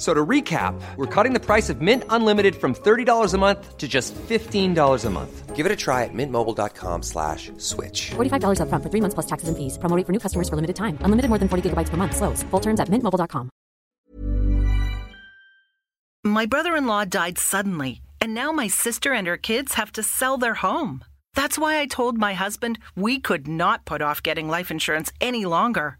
So to recap, we're cutting the price of Mint Unlimited from $30 a month to just $15 a month. Give it a try at mintmobile.com slash switch. $45 upfront for three months plus taxes and fees. Promo rate for new customers for limited time. Unlimited more than 40 gigabytes per month. Slows. Full terms at mintmobile.com. My brother in law died suddenly, and now my sister and her kids have to sell their home. That's why I told my husband we could not put off getting life insurance any longer.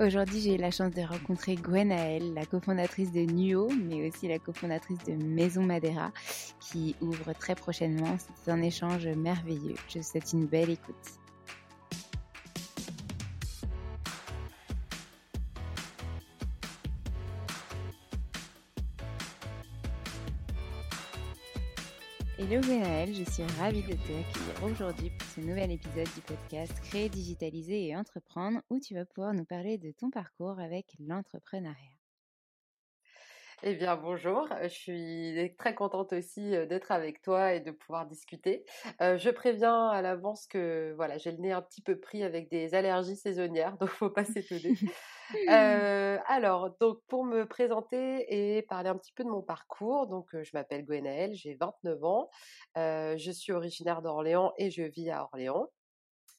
Aujourd'hui, j'ai eu la chance de rencontrer Gwenaëlle, la cofondatrice de Nuo, mais aussi la cofondatrice de Maison Madeira, qui ouvre très prochainement. C'est un échange merveilleux. Je vous souhaite une belle écoute. Hello je suis ravie de te accueillir aujourd'hui pour ce nouvel épisode du podcast Créer, digitaliser et entreprendre où tu vas pouvoir nous parler de ton parcours avec l'entrepreneuriat. Eh bien, bonjour. Je suis très contente aussi euh, d'être avec toi et de pouvoir discuter. Euh, je préviens à l'avance que voilà, j'ai le nez un petit peu pris avec des allergies saisonnières, donc faut pas s'étonner. Euh, alors, donc pour me présenter et parler un petit peu de mon parcours, donc je m'appelle Gwenaëlle, j'ai 29 ans, je suis originaire d'Orléans et je vis à Orléans.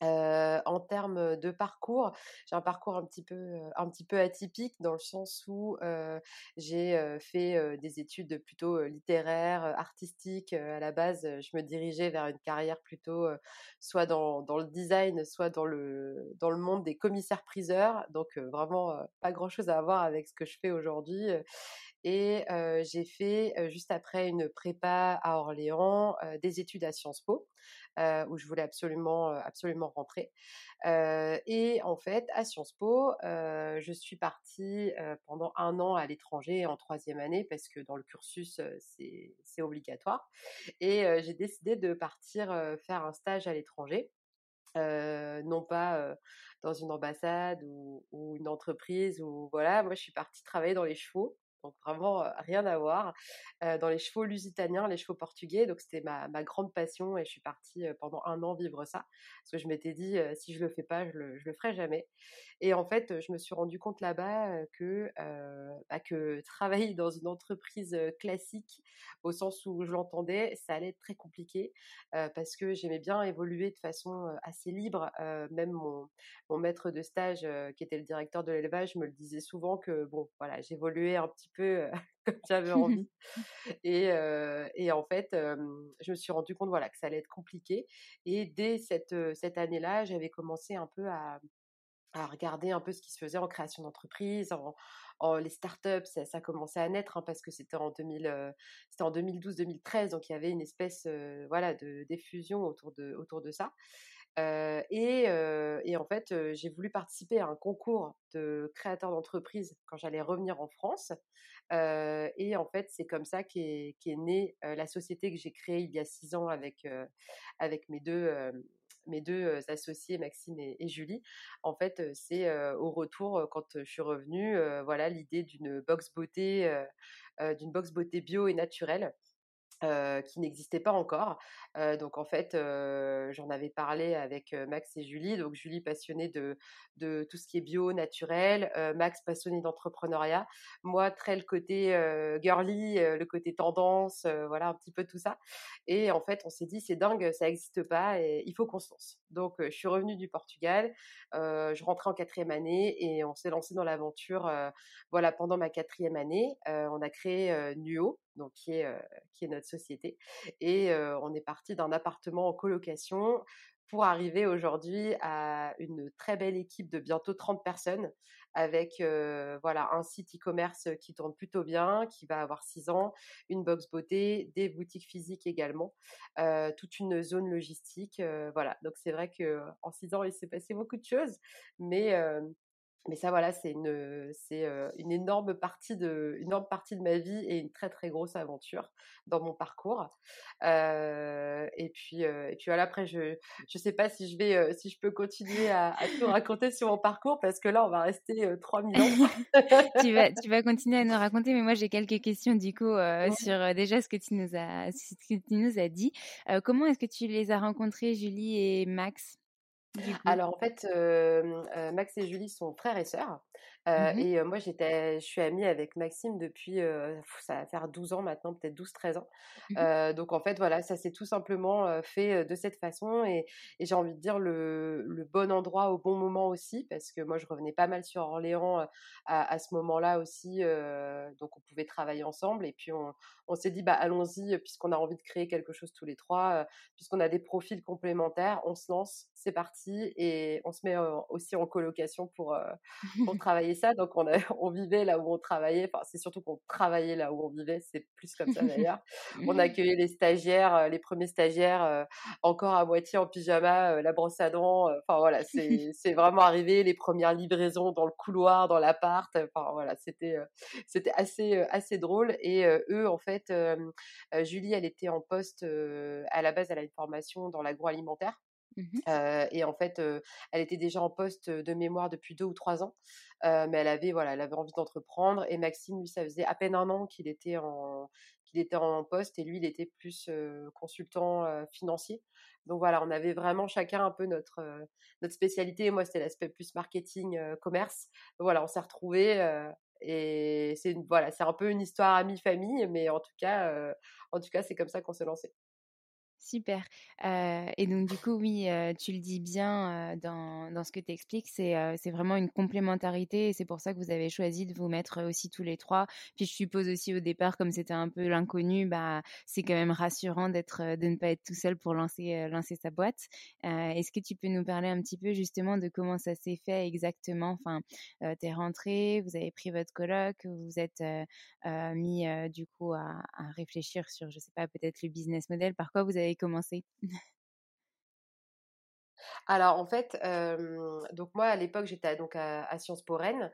Euh, en termes de parcours, j'ai un parcours un petit peu, un petit peu atypique dans le sens où euh, j'ai fait des études plutôt littéraires, artistiques. à la base, je me dirigeais vers une carrière plutôt soit dans, dans, le design, soit dans le, dans le monde des commissaires-priseurs. Donc vraiment pas grand-chose à voir avec ce que je fais aujourd'hui. Et j'ai fait juste après une prépa à Orléans, des études à Sciences Po, où je voulais absolument, absolument rentrer. et en fait, à Sciences Po, je suis partie pendant un an à l'étranger en troisième année parce que dans le cursus, c'est obligatoire. Et j'ai décidé de partir faire un stage à l'étranger. non pas dans une ambassade ou, ou, une entreprise ou voilà moi je suis partie travailler dans les chevaux donc vraiment rien à voir, dans les chevaux lusitaniens, les chevaux portugais. Donc c'était ma, ma, grande passion et je suis partie pendant un an vivre ça. Parce que je m'étais dit, si je le fais pas, je le, je le ferai jamais. Et en fait, je me suis rendu compte là-bas que, bah, que travailler dans une entreprise classique, au sens où je l'entendais, ça allait être très compliqué parce que j'aimais bien évoluer de façon assez libre. même mon, mon, maître de stage, qui était le directeur de l'élevage, me le disait souvent que bon, voilà, j'évoluais un petit peu comme j'avais envie. et, et, en fait, je me suis rendu compte voilà que ça allait être compliqué. Et dès cette, cette année-là, j'avais commencé un peu à à regarder un peu ce qui se faisait en création d'entreprise, en, les startups, ça, ça commençait à naître hein, parce que c'était en, 2000, c'était en 2012-2013, donc il y avait une espèce voilà, de diffusion autour de, autour de ça. Et, en fait, j'ai voulu participer à un concours de créateurs d'entreprise quand j'allais revenir en France. et en fait, c'est comme ça qu'est, née la société que j'ai créée il y a six ans avec, mes deux associés, Maxime et, Julie. En fait, c'est au retour, quand je suis revenue, voilà, l'idée d'une box beauté, box beauté bio et naturelle qui n'existait pas encore. donc en fait, j'en avais parlé avec Max et Julie. Donc Julie passionnée de, de tout ce qui est bio, naturel. Max passionné d'entrepreneuriat. Moi, très le côté girly, le côté tendance, voilà un petit peu tout ça. Et en fait, on s'est dit c'est dingue, ça n'existe pas et il faut qu'on se lance. Donc je suis revenue du Portugal. je rentrais en quatrième année et on s'est lancé dans l'aventure. voilà pendant ma quatrième année, on a créé Nuo donc qui est, notre société. Et on est parti d'un appartement en colocation pour arriver aujourd'hui à une très belle équipe de bientôt 30 personnes avec voilà un site e-commerce qui tourne plutôt bien, qui va avoir 6 ans, une box beauté, des boutiques physiques également, toute une zone logistique. voilà, donc c'est vrai que en 6 ans il s'est passé beaucoup de choses, mais mais ça, voilà, c'est une, c'est une énorme partie de, une énorme partie de ma vie et une très très grosse aventure dans mon parcours. et puis, et puis voilà, après, je, je sais pas si je vais, si je peux continuer à, à tout raconter sur mon parcours parce que là, on va rester trois ans. tu vas, tu vas continuer à nous raconter, mais moi, j'ai quelques questions du coup sur déjà ce que tu nous as, ce que tu nous as dit. comment est-ce que tu les as rencontrés, Julie et Max? Alors en fait, Max et Julie sont frères et sœurs. Mmh et moi, j'étais, je suis amie avec Maxime depuis, ça va faire 12 ans maintenant, peut-être 12-13 ans. Mmh donc en fait, voilà, ça s'est tout simplement fait de cette façon et, j'ai envie de dire le, le, bon endroit au bon moment aussi, parce que moi, je revenais pas mal sur Orléans à, à ce moment-là aussi, donc on pouvait travailler ensemble. Et puis on, on s'est dit, bah allons-y, puisqu'on a envie de créer quelque chose tous les trois, puisqu'on a des profils complémentaires, on se lance, c'est parti, et on se met aussi en colocation pour, pour travailler ça. Donc, on, on vivait là où on travaillait. Enfin, c'est surtout qu'on travaillait là où on vivait. C'est plus comme ça d'ailleurs. on accueillait les stagiaires, euh, les premiers stagiaires, euh, encore à moitié en pyjama, euh, la brosse à dents. Enfin, voilà, c'est vraiment arrivé. Les premières livraisons dans le couloir, dans l'appart. Enfin, voilà, c'était c'était assez, assez drôle. Et eux, en fait, Julie, elle était en poste. à la base, elle a une formation dans l'agroalimentaire. Mmh et en fait, elle était déjà en poste de mémoire depuis deux ou trois ans, mais elle avait voilà, elle avait envie d'entreprendre. Et Maxime, lui, ça faisait à peine un an qu'il était en était en poste et lui, il était plus consultant financier. Donc voilà, on avait vraiment chacun un peu notre notre spécialité. Moi, c'était l'aspect plus marketing, commerce. Donc voilà, on s'est retrouvés. et c'est voilà, c'est un peu une histoire amie famille, mais en tout cas, en tout cas, c'est comme ça qu'on s'est lancé. Super. et donc du coup, oui, tu le dis bien dans, dans, ce que tu expliques, c'est vraiment une complémentarité et c'est pour ça que vous avez choisi de vous mettre aussi tous les trois. Puis je suppose aussi au départ, comme c'était un peu l'inconnu, bah, c'est quand même rassurant de ne pas être tout seul pour lancer, lancer sa boîte. Est-ce que tu peux nous parler un petit peu justement de comment ça s'est fait exactement? Enfin, tu es rentré, vous avez pris votre colloque, vous vous êtes mis du coup à, à réfléchir sur, je sais pas, peut-être le business model. Par quoi vous avez commencé? Alors en fait, donc moi à l'époque j'étais donc à, Sciences Po Rennes,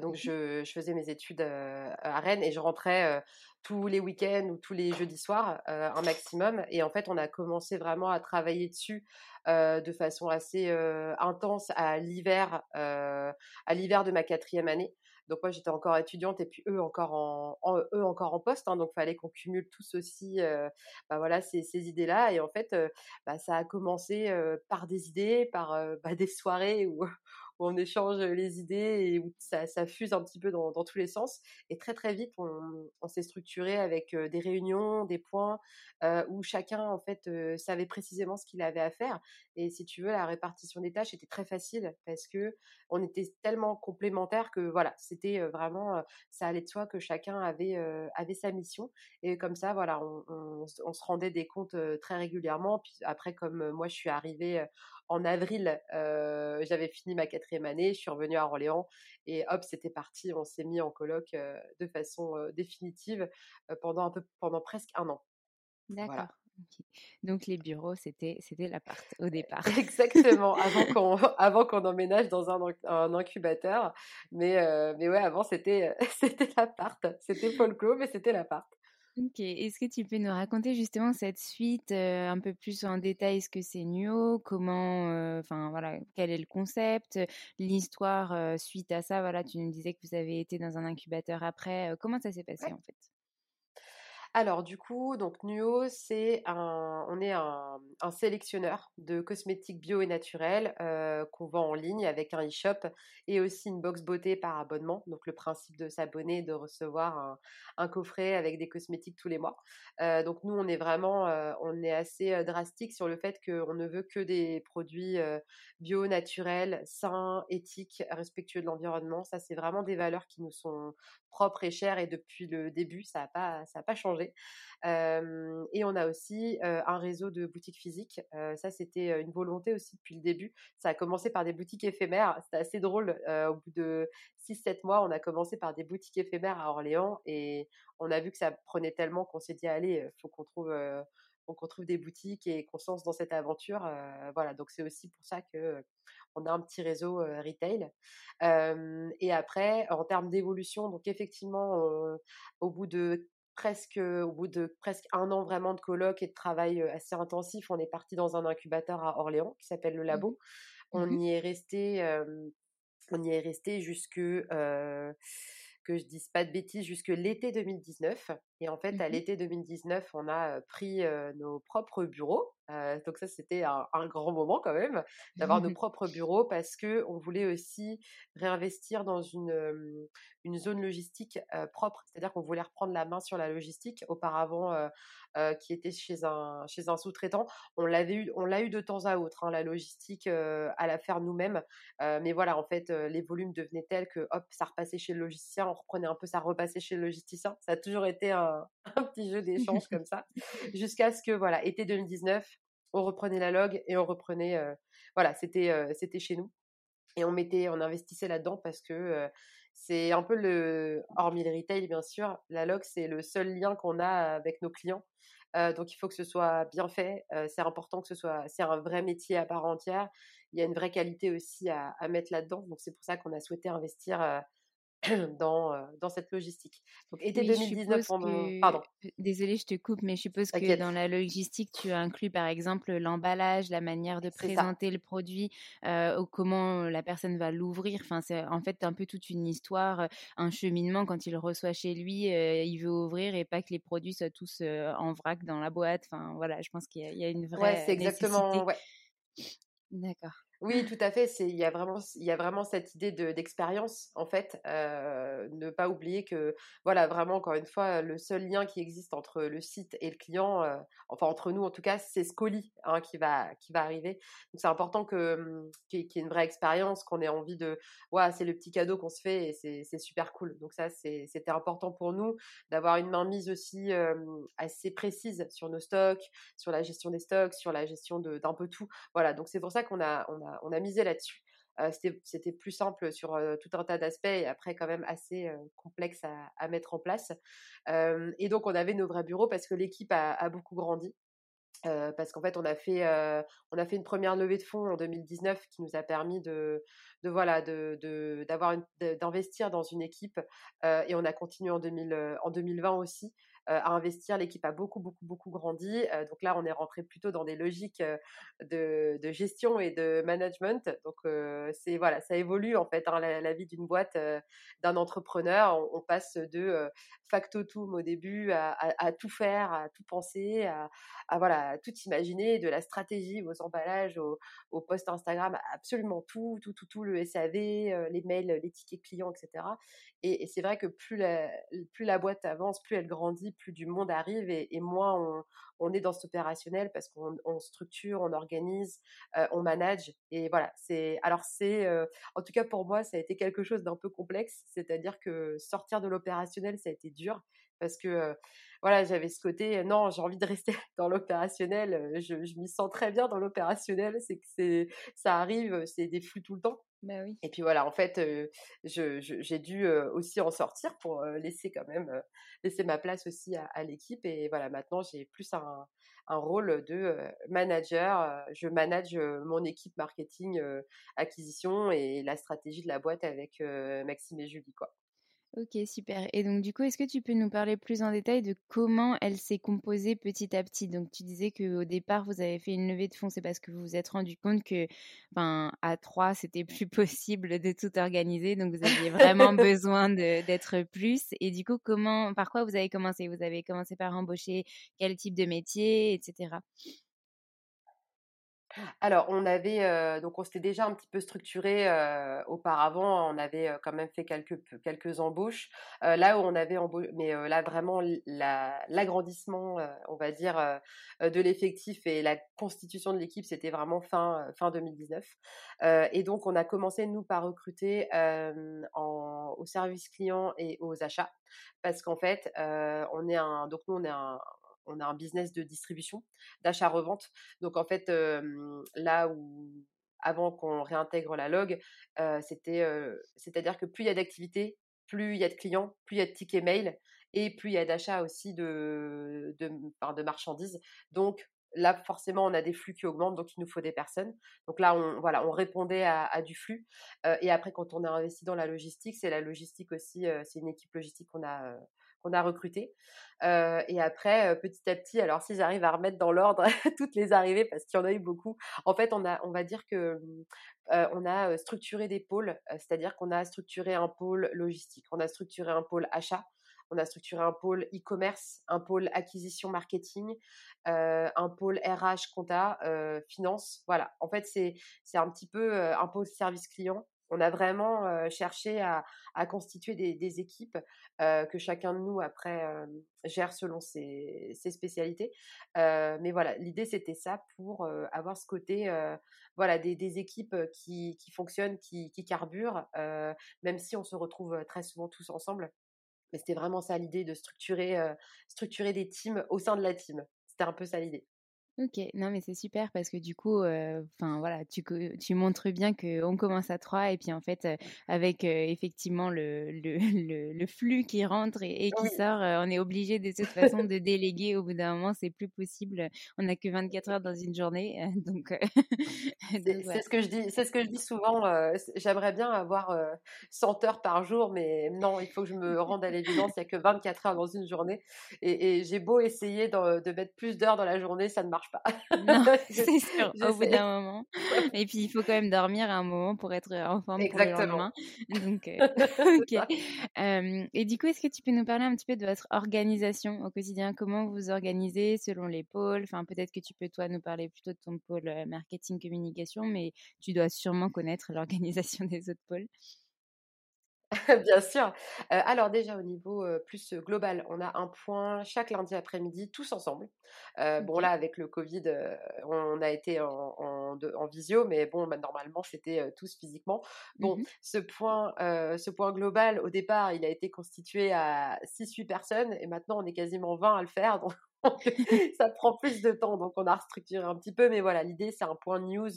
donc mmh je, faisais mes études à Rennes et je rentrais tous les week-ends ou tous les jeudis soirs un maximum. Et en fait on a commencé vraiment à travailler dessus de façon assez intense à l'hiver, à l'hiver de ma quatrième année. Donc moi j'étais encore étudiante et puis eux encore en, eux encore en poste, hein, donc fallait qu'on cumule tous aussi, bah, voilà ces, ces idées-là. Et en fait, bah, ça a commencé par des idées, par bah, des soirées où où on échange les idées et où ça, fuse un petit peu dans, tous les sens. Et très très vite, on, s'est structuré avec des réunions, des points où chacun en fait savait précisément ce qu'il avait à faire. Et si tu veux, la répartition des tâches était très facile parce que on était tellement complémentaires que voilà, c'était vraiment ça allait de soi que chacun avait avait sa mission. Et comme ça, voilà, on, on, on se rendait des comptes très régulièrement. Puis après, comme moi, je suis arrivée en avril, euh, j'avais fini ma quatrième année, je suis revenue à Orléans et hop, c'était parti. On s'est mis en colloque euh, de façon euh, définitive pendant un peu, pendant presque un an. D'accord. Donc les bureaux, c'était c'était l'appart au départ. Exactement, avant qu'on avant qu'on emménage dans un, un incubateur. Mais mais ouais, avant c'était c'était l'appart. C'était folklore, mais c'était l'appart. Ok, est-ce que tu peux nous raconter justement cette suite un peu plus en détail ce que c'est Nuo, comment, enfin voilà, quel est le concept, l'histoire suite à ça, voilà, tu nous disais que vous avez été dans un incubateur après, comment ça s'est passé en fait? Alors du coup, donc Nuo, c'est un, on est un, sélectionneur de cosmétiques bio et naturels euh, qu'on vend en ligne avec un e-shop et aussi une box beauté par abonnement. Donc le principe de s'abonner, de recevoir un, coffret avec des cosmétiques tous les mois. Euh, donc nous, on est vraiment, euh, on est assez drastique sur le fait qu'on ne veut que des produits bio, naturels, sains, éthiques, respectueux de l'environnement. Ça, c'est vraiment des valeurs qui nous sont propres et chères et depuis le début, ça n'a pas, changé et on a aussi un réseau de boutiques physiques. ça, c'était une volonté aussi depuis le début. Ça a commencé par des boutiques éphémères. C'était assez drôle. au bout de 6-7 mois, on a commencé par des boutiques éphémères à Orléans et on a vu que ça prenait tellement qu'on s'est dit allez, faut qu'on trouve qu'on trouve des boutiques et qu'on se lance dans cette aventure. voilà, donc c'est aussi pour ça que on a un petit réseau retail. et après, en termes d'évolution, donc effectivement, au bout de presque au bout de presque un an vraiment de colloque et de travail assez intensif, on est parti dans un incubateur à Orléans qui s'appelle le mmh Labo. On mmh y est resté, on y est resté jusque que je dise pas de bêtises jusque l'été 2019. Et en fait, à mmh l'été 2019, on a pris nos propres bureaux. Donc ça, c'était un, grand moment quand même d'avoir nos propres bureaux parce que on voulait aussi réinvestir dans une, une zone logistique propre. C'est-à-dire qu'on voulait reprendre la main sur la logistique. Auparavant, qui était chez un chez un sous-traitant, on l'avait eu, on l'a eu de temps à autre. Hein, la logistique à la faire nous-mêmes. mais voilà, en fait, les volumes devenaient tels que hop, ça repassait chez le logisticien, on reprenait un peu, ça repassait chez le logisticien. Ça a toujours été un un, petit jeu d'échange comme ça, jusqu'à ce que, voilà, été 2019, on reprenait la log et on reprenait, euh, voilà, c'était euh, c'était chez nous. Et on mettait, on investissait là-dedans parce que euh, c'est un peu le, hormis le retail bien sûr, la log c'est le seul lien qu'on a avec nos clients. donc il faut que ce soit bien fait. c'est important que ce soit, c'est un vrai métier à part entière. Il y a une vraie qualité aussi à, à mettre là-dedans. Donc c'est pour ça qu'on a souhaité investir dans, dans cette logistique. Donc été 2019, pardon. Désolée, je te coupe, mais je suppose que dans la logistique, tu inclus par exemple l'emballage, la manière de présenter le produit, euh, comment la personne va l'ouvrir. Enfin, c'est en fait un peu toute une histoire, un cheminement quand il reçoit chez lui, il veut ouvrir et pas que les produits soient tous en vrac dans la boîte. Enfin, voilà, je pense qu'il y, a une vraie. Ouais, c'est exactement. Ouais. D'accord. Oui, tout à fait. Il y a vraiment il y a vraiment cette idée de d'expérience en fait. Euh, ne pas oublier que voilà vraiment encore une fois le seul lien qui existe entre le site et le client, euh, enfin entre nous en tout cas, c'est ce colis hein, qui va qui va arriver. Donc c'est important mmh, qu'il y, ait une vraie expérience, qu'on ait envie de ouais c'est le petit cadeau qu'on se fait et c'est super cool. Donc ça c'était important pour nous d'avoir une mainmise aussi assez précise sur nos stocks, sur la gestion des stocks, sur la gestion d'un peu tout. Voilà donc c'est pour ça qu'on a on a on a misé là-dessus. c'était plus simple sur tout un tas d'aspects et après quand même assez complexe à, mettre en place. et donc on avait nos vrais bureaux parce que l'équipe a, beaucoup grandi. parce qu'en fait, on a fait, on a fait une première levée de fonds en 2019 qui nous a permis de, de voilà, de, d'investir dans une équipe, et on a continué en 2000, en 2020 aussi. Euh, à investir. L'équipe a beaucoup, beaucoup, beaucoup grandi. Euh, donc là, on est rentré plutôt dans des logiques euh, de, de gestion et de management. Donc c'est voilà, ça évolue en fait hein, la, vie d'une boîte, d'un entrepreneur. On, passe de factotum au début à, tout faire, à tout penser, à, voilà, tout imaginer, de la stratégie aux emballages, aux, aux posts Instagram, absolument tout, tout, tout, tout, le SAV, les mails, les tickets clients, etc. Et, c'est vrai que plus la, plus la boîte avance, plus elle grandit, plus du monde arrive et, moins on, est dans cet opérationnel parce qu'on structure, on organise, euh, on manage. Et voilà, c'est alors c'est euh, en tout cas pour moi ça a été quelque chose d'un peu complexe, c'est-à-dire que sortir de l'opérationnel ça a été dur parce que euh, voilà j'avais ce côté non j'ai envie de rester dans l'opérationnel, je, je m'y sens très bien dans l'opérationnel, c'est que c'est ça arrive, c'est des flux tout le temps. Bah oui. Et puis voilà, en fait, j'ai dû aussi en sortir pour laisser quand même laisser ma place aussi à, l'équipe. Et voilà, maintenant j'ai plus un, un, rôle de manager. Je manage mon équipe marketing, acquisition et la stratégie de la boîte avec Maxime et Julie, quoi. Ok, super. Et donc, du coup, est-ce que tu peux nous parler plus en détail de comment elle s'est composée petit à petit? Donc, tu disais qu'au départ, vous avez fait une levée de fonds, c'est parce que vous vous êtes rendu compte que, ben, à trois, c'était plus possible de tout organiser. Donc, vous aviez vraiment besoin d'être plus. Et du coup, comment, par quoi vous avez commencé? Vous avez commencé par embaucher quel type de métier, etc. Alors, on avait, donc on s'était déjà un petit peu structuré auparavant. On avait quand même fait quelques, quelques embauches. là où on avait embauché, mais là vraiment l'agrandissement, on va dire, de l'effectif et la constitution de l'équipe, c'était vraiment fin, fin 2019. et donc, on a commencé, nous, par recruter au service client et aux achats. Parce qu'en fait, on est un, donc nous, on est un, on a un business de distribution, d'achat-revente. Donc en fait, là où avant qu'on réintègre la log, c'était, c'est-à-dire que plus il y a d'activités, plus il y a de clients, plus il y a de tickets mail et plus il y a d'achats aussi de, de, marchandises. Donc là, forcément, on a des flux qui augmentent, donc il nous faut des personnes. Donc là, on, voilà, on répondait à, du flux. et après, quand on a investi dans la logistique, c'est la logistique aussi, c'est une équipe logistique qu'on a, qu'on a recruté. et après, petit à petit, alors si j'arrive à remettre dans l'ordre toutes les arrivées, parce qu'il y en a eu beaucoup, en fait, on, a, on va dire que on a structuré des pôles, c'est-à-dire qu'on a structuré un pôle logistique, on a structuré un pôle achat, on a structuré un pôle e-commerce, un pôle acquisition marketing, un pôle RH compta, finance. Voilà, en fait, c'est un petit peu un pôle service client on a vraiment cherché à, constituer des, équipes que chacun de nous après gère selon ses, spécialités. mais voilà, l'idée c'était ça pour avoir ce côté, voilà, des, équipes qui, fonctionnent, qui, carburent, même si on se retrouve très souvent tous ensemble. Mais c'était vraiment ça l'idée de structurer, structurer des teams au sein de la team. C'était un peu ça l'idée. Ok, non mais c'est super parce que du coup, enfin voilà, tu, tu montres bien qu'on commence à trois et puis en fait, avec effectivement le, le, le, flux qui rentre et, qui sort, on est obligé de toute façon de déléguer. Au bout d'un moment, c'est plus possible. On n'a que 24 heures dans une journée, donc. c'est ce que je dis. C'est ce que je dis souvent. J'aimerais bien avoir 100 heures par jour, mais non, il faut que je me rende à l'évidence. Il n'y a que 24 heures dans une journée et, et j'ai beau essayer de, de mettre plus d'heures dans la journée, ça ne marche pas. Non, c'est sûr, au bout d'un moment. Et puis, il faut quand même dormir à un moment pour être en forme Exactement. pour le lendemain. Donc, euh, et du coup, est-ce que tu peux nous parler un petit peu de votre organisation au quotidien? Comment vous organisez selon les pôles? Enfin, peut-être que tu peux, toi, nous parler plutôt de ton pôle euh, marketing communication, mais tu dois sûrement connaître l'organisation des autres pôles. Bien sûr. alors déjà au niveau plus global, on a un point chaque lundi après-midi, tous ensemble. Bon là avec le Covid, on a été en, en, visio, mais bon bah, normalement c'était tous physiquement. Bon, mmh ce point, ce point global, au départ, il a été constitué à 6-8 personnes et maintenant on est quasiment 20 à le faire. Donc ça prend plus de temps, donc on a restructuré un petit peu. Mais voilà, l'idée, c'est un point news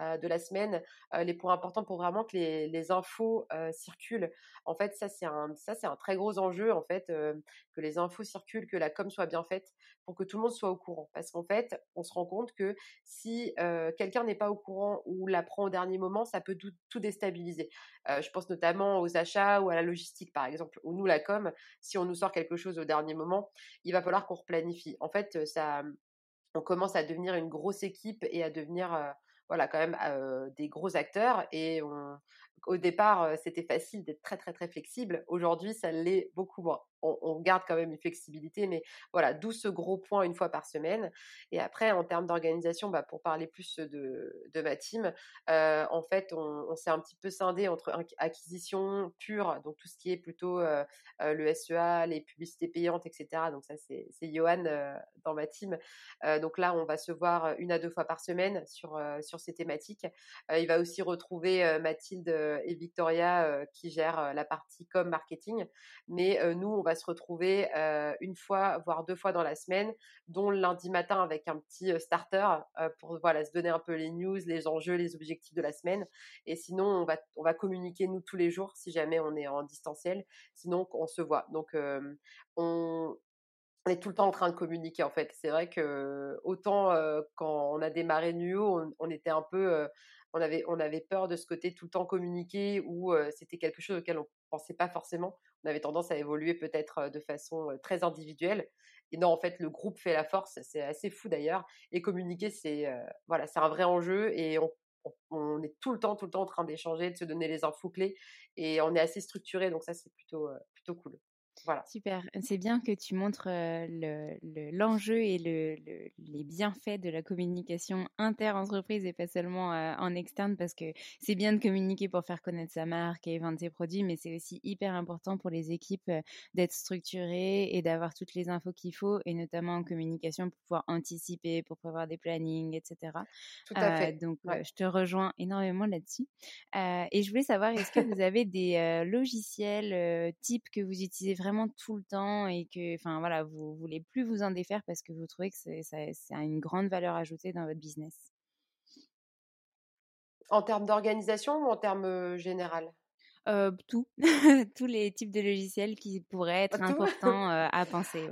de la semaine, les points importants pour vraiment que les, infos circulent. En fait, ça c'est un, très gros enjeu en fait, que les infos circulent, que la com soit bien faite, pour que tout le monde soit au courant. Parce qu'en fait, on se rend compte que si quelqu'un n'est pas au courant ou l'apprend au dernier moment, ça peut tout déstabiliser. je pense notamment aux achats ou à la logistique par exemple, ou nous la com, si on nous sort quelque chose au dernier moment, il va falloir qu'on replanifie. En fait, ça, on commence à devenir une grosse équipe et à devenir voilà, quand même des gros acteurs. Et au départ, c'était facile d'être très, très, très flexible. Aujourd'hui, ça l'est beaucoup moins on, garde quand même une flexibilité, mais voilà, d'où ce gros point une fois par semaine. Et après, en termes d'organisation, bah, pour parler plus de, de ma team, en fait, on, s'est un petit peu scindé entre acquisition pure, donc tout ce qui est plutôt le SEA, les publicités payantes, etc. Donc ça, c'est Johan dans ma team. donc là, on va se voir une à deux fois par semaine sur, sur ces thématiques. il va aussi retrouver Mathilde et Victoria qui gèrent la partie com marketing. Mais nous, on va se retrouver une fois, voire deux fois dans la semaine, dont le lundi matin avec un petit starter pour voilà, se donner un peu les news, les enjeux, les objectifs de la semaine. Et sinon, on va, on va communiquer nous tous les jours si jamais on est en distanciel. Sinon, on se voit. Donc, on, est tout le temps en train de communiquer en fait. C'est vrai que autant quand on a démarré Nuo, on, était un peu, on avait, on avait peur de ce côté tout le temps communiquer ou c'était quelque chose auquel on pensait pas forcément on avait tendance à évoluer peut-être de façon très individuelle. Et non, en fait, le groupe fait la force. C'est assez fou d'ailleurs. Et communiquer, c'est voilà, c'est un vrai enjeu. Et on, on, est tout le temps, tout le temps en train d'échanger, de se donner les infos clés. Et on est assez structuré. Donc ça, c'est plutôt, plutôt cool. Super. C'est bien que tu montres l'enjeu et le, les bienfaits de la communication inter-entreprise et pas seulement en externe parce que c'est bien de communiquer pour faire connaître sa marque et vendre ses produits, mais c'est aussi hyper important pour les équipes d'être structurées et d'avoir toutes les infos qu'il faut et notamment en communication pour pouvoir anticiper, pour prévoir des plannings, etc. Tout à fait. donc, je te rejoins énormément là-dessus. et je voulais savoir, est-ce que vous avez des logiciels types que vous utilisez vraiment tout le temps et que, enfin voilà, vous voulez plus vous en défaire parce que vous trouvez que c'est, ça, a une grande valeur ajoutée dans votre business En termes d'organisation ou en termes général tout, tous les types de logiciels qui pourraient être importants à penser.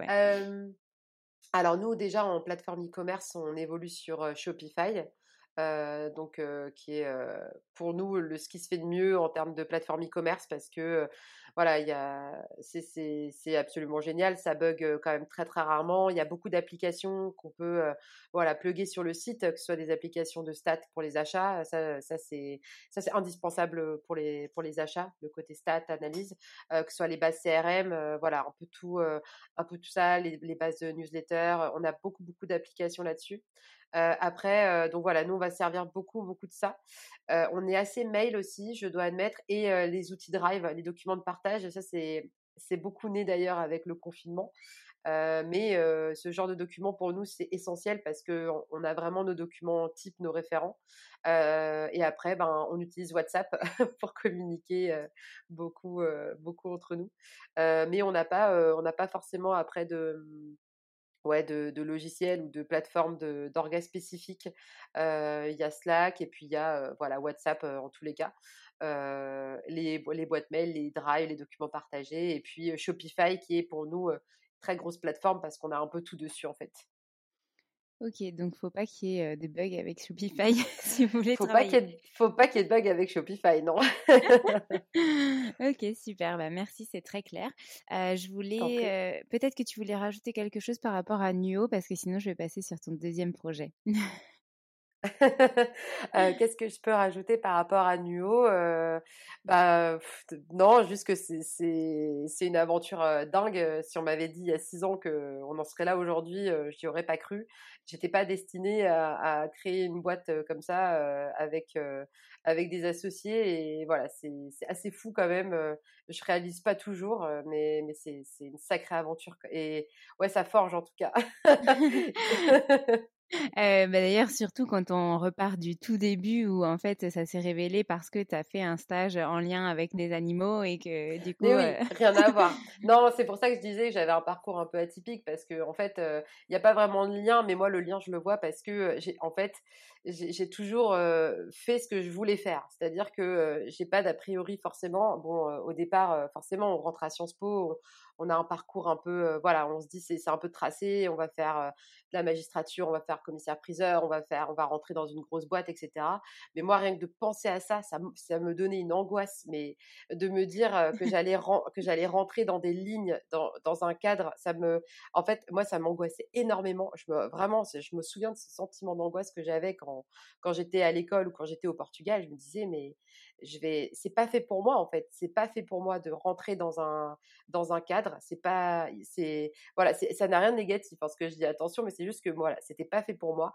alors nous déjà en plateforme e-commerce, on évolue sur Shopify. Donc qui est pour nous le, ce qui se fait de mieux en termes de plateforme e-commerce parce que voilà, il y a, c'est, absolument génial. Ça bug quand même très très rarement. Il y a beaucoup d'applications qu'on peut voilà plugger sur le site, que ce soit des applications de stats pour les achats. Ça, ça c'est ça c'est indispensable pour les pour les achats, le côté stats, analyse, que ce soit les bases CRM, voilà un peu tout un peu tout ça, les, les bases de newsletter. On a beaucoup beaucoup d'applications là-dessus. Euh, après, donc voilà, nous on va servir beaucoup, beaucoup de ça. on est assez mail aussi, je dois admettre, et les outils Drive, les documents de partage. ça, c'est c'est beaucoup né d'ailleurs avec le confinement. mais ce genre de documents pour nous c'est essentiel parce que on a vraiment nos documents type, nos référents. et après, ben, on utilise WhatsApp pour communiquer beaucoup, beaucoup entre nous. mais on n'a pas, on n'a pas forcément après de ouais, de, logiciels ou de plateformes d'orgas spécifiques. Il y a Slack et puis il y a voilà, WhatsApp en tous les cas. les, les boîtes mail, les drives, les documents partagés et puis Shopify qui est pour nous très grosse plateforme parce qu'on a un peu tout dessus en fait. Ok, donc faut pas qu'il y ait de bugs avec Shopify si vous voulez faut travailler. Pas faut pas qu'il y ait de bugs avec Shopify, non. ok, super, bah merci, c'est très clair. je voulais, peut-être que tu voulais rajouter quelque chose par rapport à Nuo, parce que sinon je vais passer sur ton deuxième projet. Qu'est-ce que je peux rajouter par rapport à Nuo bah, Non, juste que c'est une aventure dingue. Si on m'avait dit il y a six ans qu'on en serait là aujourd'hui, je n'y aurais pas cru. J'étais pas destinée à, à, créer une boîte comme ça avec, avec des associés. Et voilà, c'est assez fou quand même. je réalise pas toujours, mais, mais c'est, c'est une sacrée aventure. Et ouais, ça forge en tout cas. bah, d'ailleurs, surtout quand on repart du tout début où en fait ça s'est révélé parce que tu as fait un stage en lien avec des animaux et que du coup. oui, rien à voir. Non, c'est pour ça que je disais que j'avais un parcours un peu atypique parce que en fait, il n'y a pas vraiment de lien, mais moi le lien je le vois parce que j'ai en fait j'ai toujours fait ce que je voulais faire. C'est-à-dire que j'ai pas d'a priori forcément. Bon, au départ, forcément, on rentre à Sciences Po, on, a un parcours un peu, voilà, on se dit c'est un peu tracé, on va faire de la magistrature, on va faire commissaire-priseur, on va faire, on va rentrer dans une grosse boîte, etc. Mais moi, rien que de penser à ça, ça, me donnait une angoisse, mais de me dire que j'allais que j'allais rentrer dans des lignes, dans, dans, un cadre, ça me, en fait, moi, ça m'angoissait énormément. Je me, vraiment, je me souviens de ce sentiment d'angoisse que j'avais quand quand, j'étais à l'école ou quand j'étais au Portugal, je me disais mais je vais c'est pas fait pour moi en fait, c'est pas fait pour moi de rentrer dans un dans un cadre, c'est pas c'est voilà, ça n'a rien de négatif parce que je dis attention mais c'est juste que voilà, c'était pas fait pour moi.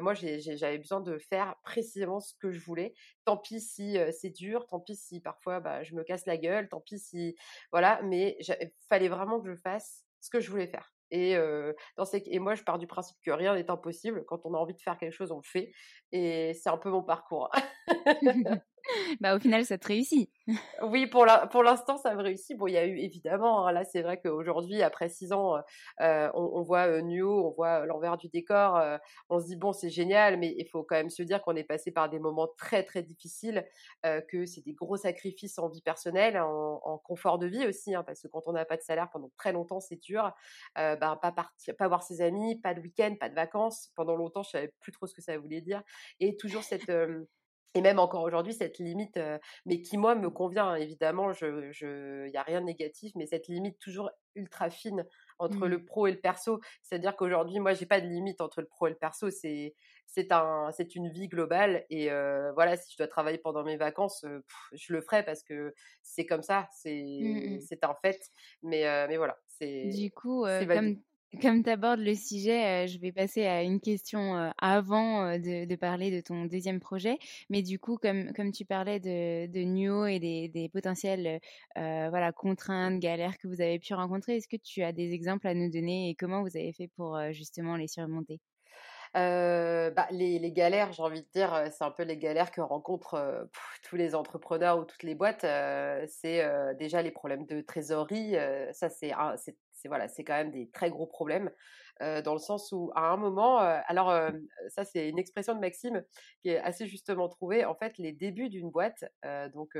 moi j'avais besoin de faire précisément ce que je voulais. Tant pis si c'est dur, tant pis si parfois bah, je me casse la gueule, tant pis si voilà, mais fallait vraiment que je fasse ce que je voulais faire. Et, dans ces... et moi, je pars du principe que rien n'est impossible. Quand on a envie de faire quelque chose, on le fait. Et c'est un peu mon parcours. bah, au final, ça te réussit. oui, pour l'instant, pour ça me réussit. Bon, il y a eu évidemment, hein, là, c'est vrai qu'aujourd'hui, après six ans, euh, on, voit euh, Nuo, on voit l'envers du décor. on se dit, bon, c'est génial, mais il faut quand même se dire qu'on est passé par des moments très, très difficiles, que c'est des gros sacrifices en vie personnelle, en, confort de vie aussi, hein, parce que quand on n'a pas de salaire pendant très longtemps, c'est dur. ben, pas partir, pas voir ses amis, pas de week-end, pas de vacances. Pendant longtemps, je savais plus trop ce que ça voulait dire. Et toujours cette et même encore aujourd'hui, cette limite, mais qui moi me convient, hein, évidemment, il je, n'y a rien de négatif, mais cette limite toujours ultra fine entre le mmh. pro et le perso. C'est-à-dire qu'aujourd'hui, moi, j'ai pas de limite entre le pro et le perso. C'est, c'est un, c'est une vie globale. Et voilà, si je dois travailler pendant mes vacances, je le ferai parce que c'est comme ça. C'est, mmh c'est un fait. Mais, mais voilà. C'est, du coup, comme comme tu abordes le sujet, je vais passer à une question avant de, parler de ton deuxième projet. Mais du coup, comme, comme tu parlais de, de NUO et des, des potentielles voilà, contraintes, galères que vous avez pu rencontrer, est-ce que tu as des exemples à nous donner et comment vous avez fait pour justement les surmonter? Bah, les, les, galères, j'ai envie de dire, c'est un peu les galères que rencontrent tous les entrepreneurs ou toutes les boîtes. c'est déjà les problèmes de trésorerie. ça, c'est c'est voilà, c'est quand même des très gros problèmes dans le sens où à un moment, alors ça c'est une expression de Maxime qui est assez justement trouvée. En fait, les débuts d'une boîte, donc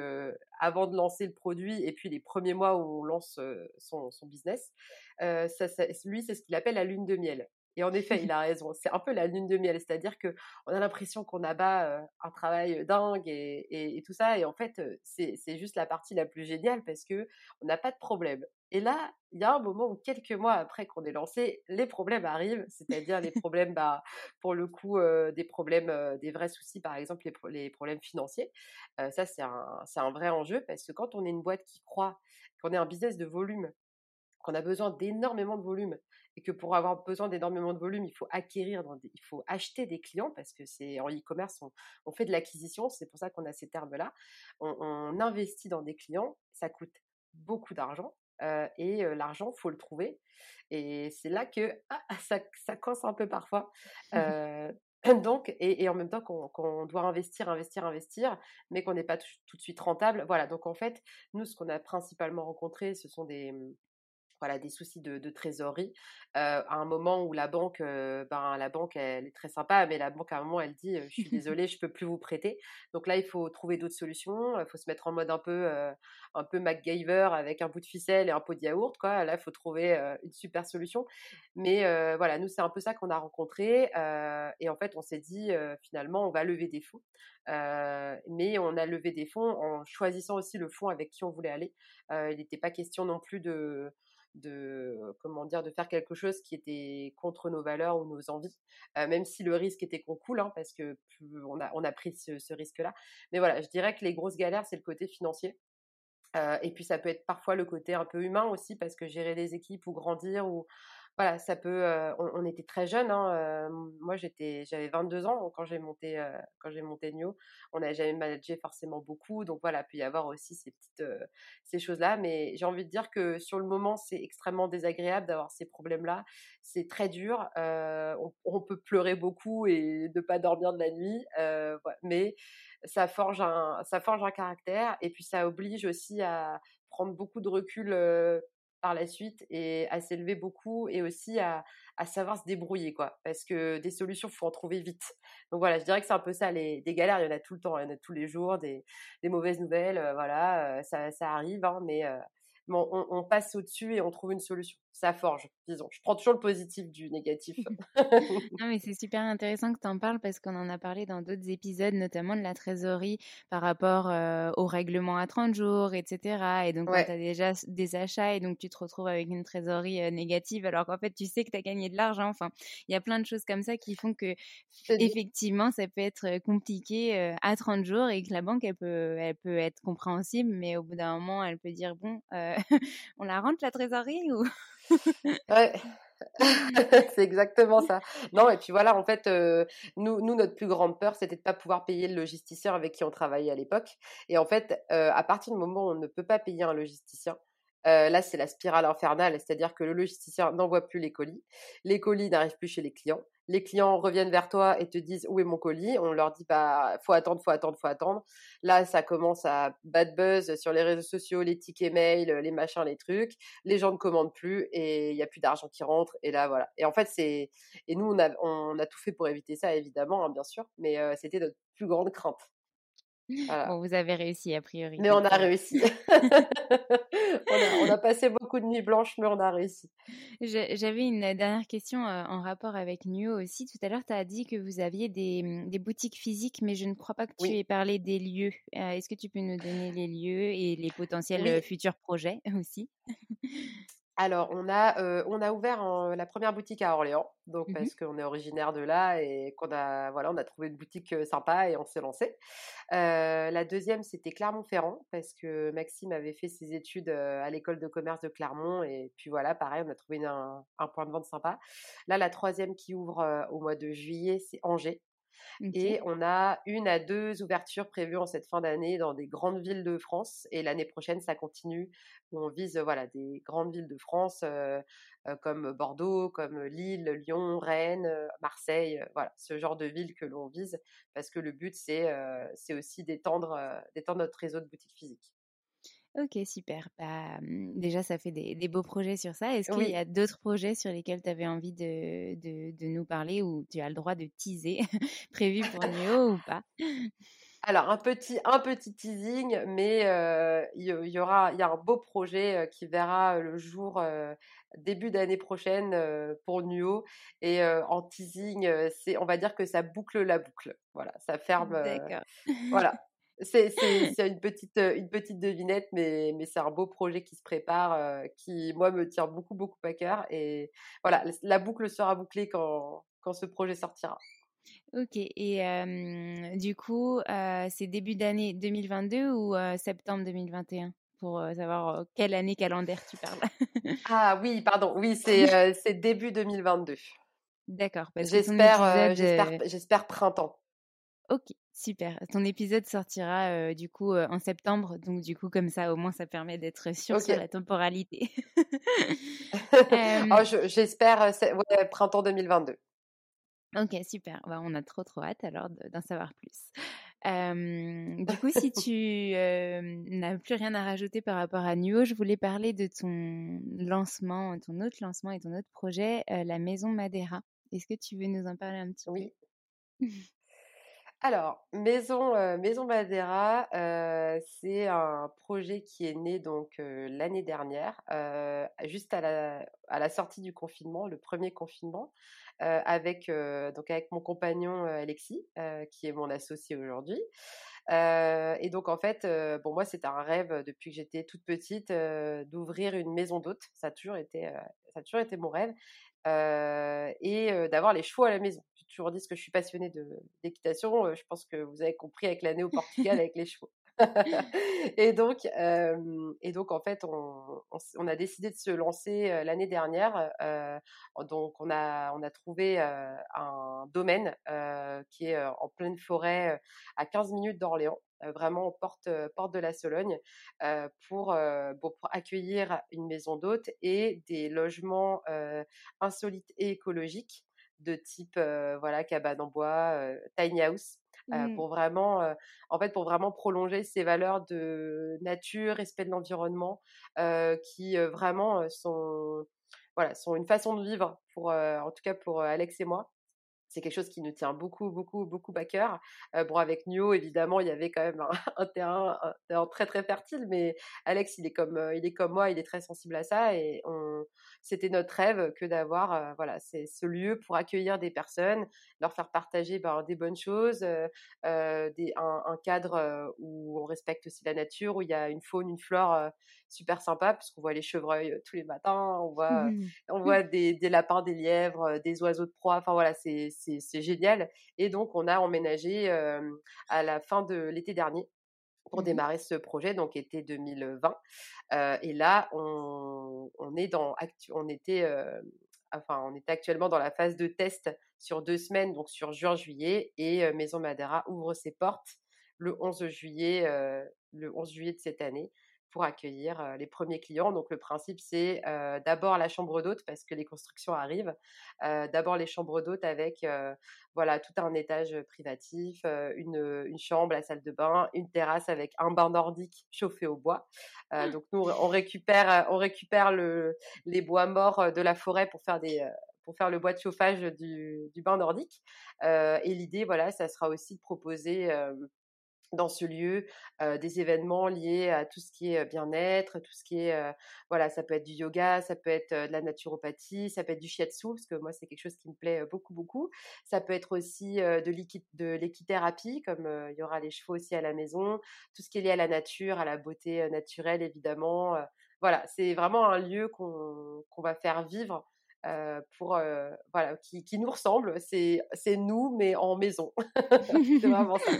avant de lancer le produit et puis les premiers mois où on lance son, son, business, ça, ça, lui c'est ce qu'il appelle la lune de miel. Et en effet, il a raison. C'est un peu la lune de miel, c'est-à-dire que on a l'impression qu'on abat un travail dingue et, et, tout ça. Et en fait, c'est juste la partie la plus géniale parce que on n'a pas de problème. Et là, il y a un moment où quelques mois après qu'on ait lancé, les problèmes arrivent, c'est-à-dire les problèmes, bah, pour le coup, des problèmes, des vrais soucis, par exemple les, problèmes financiers. ça, c'est un, un vrai enjeu parce que quand on est une boîte qui croit qu'on est un business de volume, qu'on a besoin d'énormément de volume et que pour avoir besoin d'énormément de volume, il faut acquérir, il faut acheter des clients parce que c'est en e-commerce, on, fait de l'acquisition, c'est pour ça qu'on a ces termes-là. On, investit dans des clients, ça coûte beaucoup d'argent et l'argent, faut le trouver. Et c'est là que ah, ça, ça coince un peu parfois. donc, et, en même temps qu'on doit investir, investir, investir, mais qu'on n'est pas tout de suite rentable. Voilà, donc en fait, nous, ce qu'on a principalement rencontré, ce sont des, voilà, des soucis de, trésorerie. à un moment où la banque, ben, la banque, elle est très sympa, mais la banque, à un moment, elle dit, je suis désolée, je peux plus vous prêter. Donc là, il faut trouver d'autres solutions. Il faut se mettre en mode un peu, un peu MacGyver avec un bout de ficelle et un pot de yaourt, quoi. Là, il faut trouver une super solution. Mais voilà, nous, c'est un peu ça qu'on a rencontré. et en fait, on s'est dit, finalement, on va lever des fonds. mais on a levé des fonds en choisissant aussi le fonds avec qui on voulait aller. il n'était pas question non plus de de comment dire de faire quelque chose qui était contre nos valeurs ou nos envies même si le risque était qu'on coule hein, parce que on a on a pris ce, risque là mais voilà je dirais que les grosses galères c'est le côté financier et puis ça peut être parfois le côté un peu humain aussi parce que gérer des équipes ou grandir ou voilà, ça peut. on, était très jeunes. Hein, moi, j'étais, j'avais 22 ans quand j'ai monté, quand j'ai monté Nio. On n'a jamais managé forcément beaucoup, donc voilà, peut y avoir aussi ces petites, ces choses-là. Mais j'ai envie de dire que sur le moment, c'est extrêmement désagréable d'avoir ces problèmes-là. C'est très dur. On, peut pleurer beaucoup et ne pas dormir de la nuit, mais ça forge un, ça forge un caractère et puis ça oblige aussi à prendre beaucoup de recul par la suite et à s'élever beaucoup et aussi à, savoir se débrouiller quoi parce que des solutions faut en trouver vite donc voilà je dirais que c'est un peu ça les des galères il y en a tout le temps il y en a tous les jours des, mauvaises nouvelles voilà ça, ça arrive hein, mais on, passe au-dessus et on trouve une solution. Ça forge, disons. Je prends toujours le positif du négatif. non, mais c'est super intéressant que tu en parles parce qu'on en a parlé dans d'autres épisodes, notamment de la trésorerie par rapport au règlement à 30 jours, etc. Et donc, quand tu as déjà des achats et donc tu te retrouves avec une trésorerie négative alors qu'en fait, tu sais que tu as gagné de l'argent. Enfin, il y a plein de choses comme ça qui font que, effectivement, ça peut être compliqué à 30 jours et que la banque, elle peut, elle peut être compréhensible, mais au bout d'un moment, elle peut dire, bon, on la rentre la trésorerie ou? Ouais. c'est exactement ça. Non, et puis voilà, en fait, nous, nous, notre plus grande peur, c'était de pas pouvoir payer le logisticien avec qui on travaillait à l'époque. Et en fait, à partir du moment où on ne peut pas payer un logisticien, là, c'est la spirale infernale, c'est-à-dire que le logisticien n'envoie plus les colis, les colis n'arrivent plus chez les clients, les clients reviennent vers toi et te disent où est mon colis, on leur dit bah faut attendre, faut attendre, faut attendre. Là, ça commence à bad buzz sur les réseaux sociaux, les tickets mail, les machins, les trucs. Les gens ne commandent plus et il y a plus d'argent qui rentre et là voilà. Et en fait c'est et nous on a on a tout fait pour éviter ça évidemment hein, bien sûr, mais c'était notre plus grande crainte. Bon, vous avez réussi a priori. Mais on a réussi. on, a, passé beaucoup de nuits blanches, mais on a réussi. J'avais une dernière question en rapport avec Nuo aussi. Tout à l'heure, tu as dit que vous aviez des, mmh, des, boutiques physiques, mais je ne crois pas que tu aies parlé des lieux. Est-ce que tu peux nous donner les lieux et les potentiels futurs projets aussi? Alors, on a, on a ouvert la première boutique à Orléans, donc mmh parce qu'on est originaire de là et qu'on a, voilà, on a trouvé une boutique sympa et on s'est lancé. la deuxième, c'était Clermont-Ferrand, parce que Maxime avait fait ses études à l'école de commerce de Clermont et puis voilà, pareil, on a trouvé un, un point de vente sympa. Là, la troisième qui ouvre au mois de juillet, c'est Angers. Et on a une à deux ouvertures prévues en cette fin d'année dans des grandes villes de France. Et l'année prochaine, ça continue. On vise voilà, des grandes villes de France comme Bordeaux, comme Lille, Lyon, Rennes, Marseille. voilà, ce genre de villes que l'on vise parce que le but, c'est aussi d'étendre notre réseau de boutiques physiques. Ok, super. Bah, mmh, déjà, ça fait des, beaux projets sur ça. Est-ce qu'il y a d'autres projets sur lesquels tu avais envie de, de, nous parler ou tu as le droit de teaser prévu pour Néo ou pas? Alors un petit un petit teasing, mais il y, aura il y a un beau projet qui verra le jour début d'année prochaine pour Nuo et en teasing c'est on va dire que ça boucle la boucle. Voilà, ça ferme. D'accord. voilà, c'est une petite, une petite devinette, mais, mais c'est un beau projet qui se prépare, qui, moi, me tient beaucoup, beaucoup à cœur. Et voilà, la boucle sera bouclée quand, quand ce projet sortira. Ok, et du coup, c'est début d'année 2022 ou septembre 2021 pour savoir quelle année calendaire tu parles Ah oui, pardon, oui, c'est début 2022. D'accord. J'espère j'espère printemps. Ok, super. Ton épisode sortira du coup en septembre, donc du coup comme ça au moins ça permet d'être sûr sur la temporalité. oh, J'espère printemps 2022. Ok, super. Bah, on a trop trop hâte alors d'en savoir plus. du coup, si tu n'as plus rien à rajouter par rapport à Nuo, je voulais parler de ton lancement, ton autre lancement et ton autre projet, la Maison Madeira. Est-ce que tu veux nous en parler un petit oui. peu? Oui. Alors, Maison, Maison Madeira, c'est un projet qui est né donc l'année dernière, juste à la, sortie du confinement, le premier confinement, avec donc mon compagnon Alexis, qui est mon associé aujourd'hui. et donc en fait, bon moi c'était un rêve depuis que j'étais toute petite d'ouvrir une maison d'hôte. Ça toujours ça a toujours été mon rêve et d'avoir les chevaux à la maison toujours dit que je suis passionnée d'équitation. Je pense que vous avez compris avec l'année au Portugal avec les chevaux. Et donc, et donc en fait, on, a décidé de se lancer l'année dernière. donc, on a, on a trouvé un domaine qui est en pleine forêt, à 15 minutes d'Orléans, vraiment porte, porte de la Sologne, pour, pour accueillir une maison d'hôtes et des logements insolites et écologiques de type voilà cabane en bois, tiny house. Mmh. pour vraiment, en fait, pour vraiment prolonger ces valeurs de nature, respect de l'environnement, qui vraiment sont, voilà, sont une façon de vivre pour, en tout cas pour Alex et moi c'est quelque chose qui nous tient beaucoup, beaucoup, beaucoup à cœur. bon, avec Nio, évidemment, il y avait quand même un, terrain, très, très fertile, mais Alex, il est comme, il est comme moi, il est très sensible à ça, et on, c'était notre rêve que d'avoir, voilà, c'est ce lieu pour accueillir des personnes, leur faire partager ben, des bonnes choses, des, un, cadre où on respecte aussi la nature, où il y a une faune, une flore super sympa, parce qu'on voit les chevreuils tous les matins, on voit, on voit des, des lapins, des lièvres, des oiseaux de proie, enfin voilà, c'est c'est génial. Et donc, on a emménagé à la fin de l'été dernier pour mmh démarrer ce projet, donc été 2020. et là, on, est dans, on était, enfin, on était actuellement dans la phase de test sur deux semaines, donc sur juin-juillet, et Maison Madera ouvre ses portes le 11 juillet, le 11 juillet de cette année pour accueillir les premiers clients. Donc le principe, c'est d'abord la chambre d'hôte parce que les constructions arrivent. d'abord les chambres d'hôtes avec voilà tout un étage privatif, une, une, chambre, la salle de bain, une terrasse avec un bain nordique chauffé au bois. Ah! donc nous, on récupère, on récupère le, les bois morts de la forêt pour faire des pour faire le bois de chauffage du, du bain nordique. et l'idée, voilà, ça sera aussi de proposer dans ce lieu des événements liés à tout ce qui est bien-être, tout ce qui est voilà, ça peut être du yoga, ça peut être de la naturopathie, ça peut être du shiatsu parce que moi c'est quelque chose qui me plaît beaucoup beaucoup. Ça peut être aussi de l'équithérapie comme il y aura les chevaux aussi à la maison, tout ce qui est lié à la nature, à la beauté naturelle évidemment. voilà, c'est vraiment un lieu qu'on va faire vivre euh, pour euh, voilà qui, qui, nous ressemble. C'est c'est nous mais en maison. C'est vraiment ça.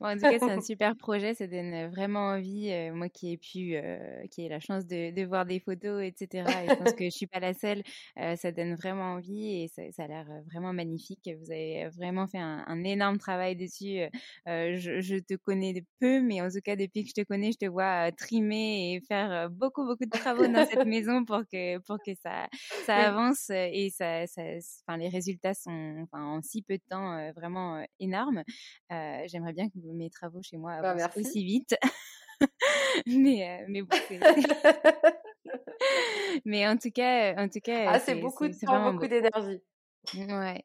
Bon, en tout cas c'est un super projet. Ça donne vraiment envie euh, moi qui ai pu qui ai la chance de, de, voir des photos etc et je pense que je suis pas la seule ça donne vraiment envie et ça, ça a l'air vraiment magnifique. Vous avez vraiment fait un, un énorme travail dessus je, je, te connais de peu mais en tout cas depuis que je te connais je te vois trimer et faire beaucoup beaucoup de travaux dans cette maison pour que pour que ça ça avance et ça, ça enfin, les résultats sont enfin, en si peu de temps vraiment énormes. J'aimerais bien que mes travaux chez moi bah, avancent aussi vite. mais, mais bon, mais en tout cas, en tout cas, ah, c'est beaucoup de temps, beaucoup d'énergie. Ouais.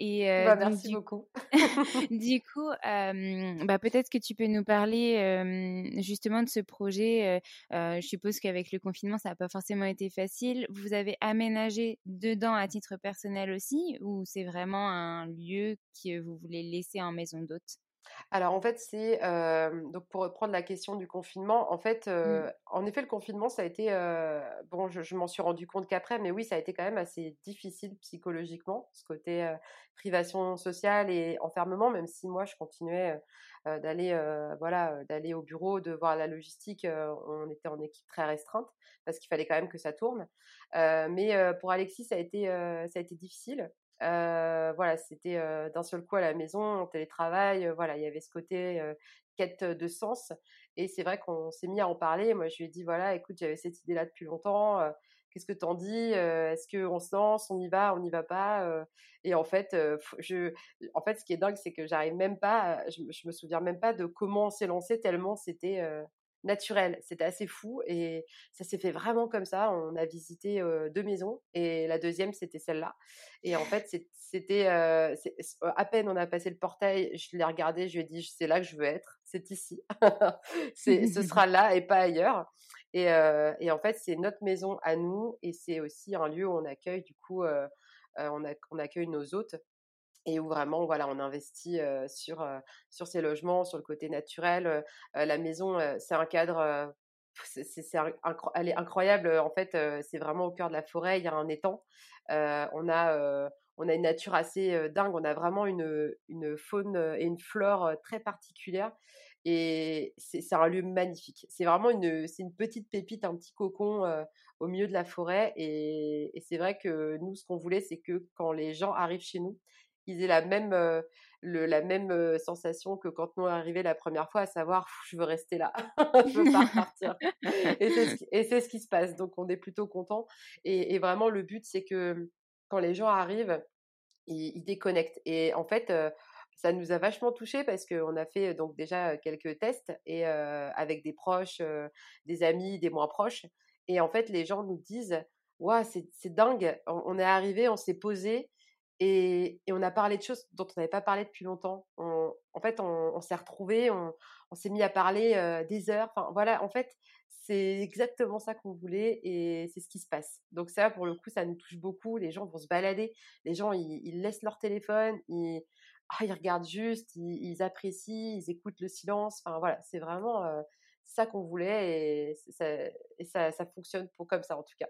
et bah, merci beaucoup. du coup, bah, peut-être que tu peux nous parler justement de ce projet. je suppose qu'avec le confinement, ça n'a pas forcément été facile. Vous avez aménagé dedans à titre personnel aussi, ou c'est vraiment un lieu que vous voulez laisser en maison d'hôte? Alors en fait, c'est donc pour reprendre la question du confinement, en fait, mmh. en effet, le confinement, ça a été bon, je, m'en suis rendu compte qu'après, mais oui, ça a été quand même assez difficile psychologiquement, ce côté privation sociale et enfermement, même si moi, je continuais d'aller voilà, d'aller au bureau, de voir la logistique. on était en équipe très restreinte parce qu'il fallait quand même que ça tourne. mais pour Alexis, ça a été ça a été difficile voilà, c'était d'un seul coup à la maison, en télétravail, voilà, il y avait ce côté quête de sens. Et c'est vrai qu'on s'est mis à en parler. Moi, je lui ai dit, voilà, écoute, j'avais cette idée-là depuis longtemps. Qu'est-ce que t'en dis Est-ce qu'on se lance On y va On n'y va pas Et en fait, je, en fait, ce qui est dingue, c'est que j'arrive même pas, je, je, me souviens même pas de comment on s'est lancé tellement c'était naturel. C'était assez fou et ça s'est fait vraiment comme ça. On a visité deux maisons et la deuxième, c'était celle-là. Et en fait, c'était à peine on a passé le portail, je l'ai regardé, je lui ai dit, c'est là que je veux être, c'est ici. ce sera là et pas ailleurs. Et, en fait, c'est notre maison à nous et c'est aussi un lieu où on accueille, du coup, on accueille nos hôtes et où vraiment voilà on investit sur sur ces logements sur le côté naturel la maison c'est un cadre c'est, elle est incroyable en fait c'est vraiment au cœur de la forêt il y a un étang on a on a une nature assez dingue on a vraiment une une faune et une flore très particulière Et c'est un lieu magnifique. C'est vraiment une, c'est une petite pépite, un petit cocon au milieu de la forêt. Et, c'est vrai que nous, ce qu'on voulait, c'est que quand les gens arrivent chez nous, ils aient la même, sensation que quand nous arrivés la première fois, à savoir, je veux rester là, je veux pas repartir. et c'est ce, qui se passe. Donc, on est plutôt content. Et, vraiment, le but, c'est que quand les gens arrivent, ils, ils déconnectent. Et en fait, ça nous a vachement touché parce qu'on a fait donc déjà quelques tests et avec des proches, des amis, des moins proches. Et en fait, les gens nous disent Waouh, c'est dingue, on, est arrivé, on s'est posé et, on a parlé de choses dont on n'avait pas parlé depuis longtemps. en fait, on, s'est retrouvés, on, s'est mis à parler des heures. Enfin, voilà, en fait, c'est exactement ça qu'on voulait et c'est ce qui se passe. Donc, ça, pour le coup, ça nous touche beaucoup. Les gens vont se balader, les gens, ils, laissent leur téléphone, ils ah, regardent juste, ils, apprécient, ils écoutent le silence. Enfin voilà, c'est vraiment ça qu'on voulait et, ça, ça, fonctionne pour comme ça en tout cas.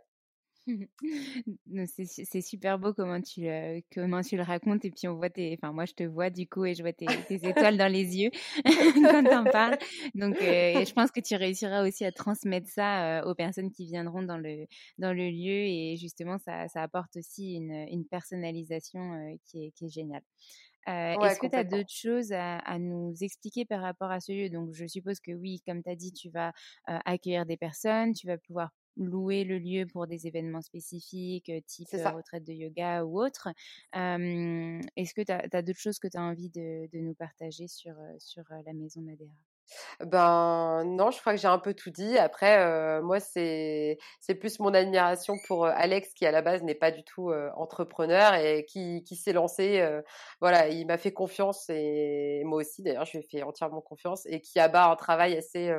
c'est super beau comment tu, comment tu le racontes et puis on voit tes, enfin moi je te vois du coup et je vois tes, étoiles dans les yeux quand tu en parles. Donc je pense que tu réussiras aussi à transmettre ça aux personnes qui viendront dans le, dans le lieu et justement ça, ça apporte aussi une, une personnalisation qui, est, qui est géniale. Est-ce que tu as d'autres choses à, nous expliquer par rapport à ce lieu? Donc, je suppose que oui, comme tu as dit, tu vas accueillir des personnes, tu vas pouvoir louer le lieu pour des événements spécifiques, type retraite de yoga ou autre. Est-ce que tu as, d'autres choses que tu as envie de, de, nous partager sur, sur la maison Madeira ben non, je crois que j'ai un peu tout dit. Après, moi, c'est c'est plus mon admiration pour Alex qui à la base n'est pas du tout entrepreneur et qui, qui s'est lancé. voilà, il m'a fait confiance et moi aussi d'ailleurs, je lui ai fait entièrement confiance et qui abat un travail assez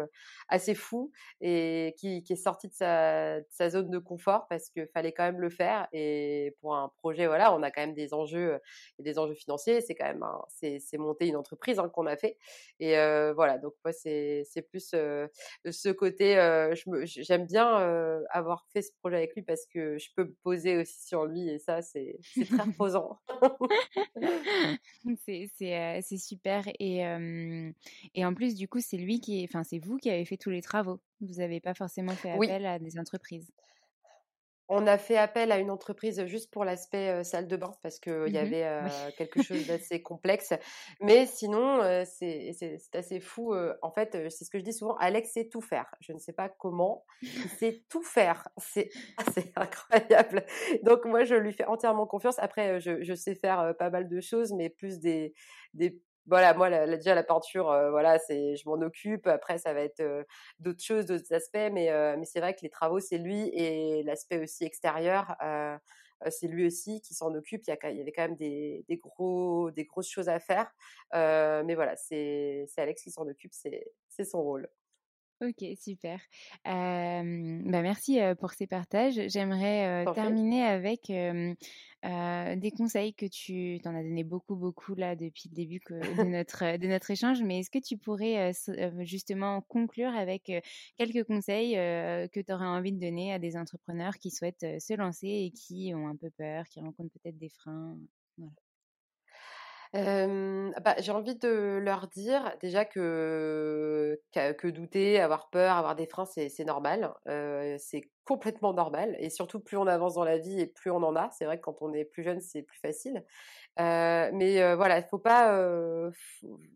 assez fou et qui, qui est sorti de sa, de sa zone de confort parce qu'il fallait quand même le faire. Et pour un projet, voilà, on a quand même des enjeux et des enjeux financiers. C'est quand même c'est monter une entreprise hein, qu'on a fait. Et voilà, donc c'est plus ce côté. J'aime bien avoir fait ce projet avec lui parce que je peux me poser aussi sur lui et ça, c'est très reposant. c'est super. Et, et en plus, du coup, c'est lui qui, enfin, c'est vous qui avez fait tous les travaux. Vous n'avez pas forcément fait appel à des entreprises. On a fait appel à une entreprise juste pour l'aspect salle de bain parce qu'il y mmh avait quelque chose d'assez complexe. Mais sinon, c'est assez fou. en fait, c'est ce que je dis souvent, Alex sait tout faire. Je ne sais pas comment, il sait tout faire. C'est assez incroyable. Donc moi, je lui fais entièrement confiance. Après, je, je sais faire pas mal de choses, mais plus des, des voilà, moi, la, déjà la peinture, voilà, c'est, je m'en occupe. Après, ça va être d'autres choses, d'autres aspects, mais, mais c'est vrai que les travaux, c'est lui et l'aspect aussi extérieur, c'est lui aussi qui s'en occupe. Il y, a, il y, avait quand même des, des, gros, des grosses choses à faire, mais voilà, c'est, c'est Alex qui s'en occupe, c'est, c'est son rôle. Ok, super. bah merci pour ces partages. J'aimerais terminer avec des conseils que tu t'en as donné beaucoup, beaucoup là depuis le début de, notre, de notre échange. Mais est-ce que tu pourrais justement conclure avec quelques conseils que tu aurais envie de donner à des entrepreneurs qui souhaitent se lancer et qui ont un peu peur, qui rencontrent peut-être des freins? Voilà bah, j'ai envie de leur dire déjà que, que, douter, avoir peur, avoir des freins, c'est, normal. c'est complètement normal. Et surtout, plus on avance dans la vie et plus on en a. C'est vrai que quand on est plus jeune, c'est plus facile. mais voilà, il faut pas,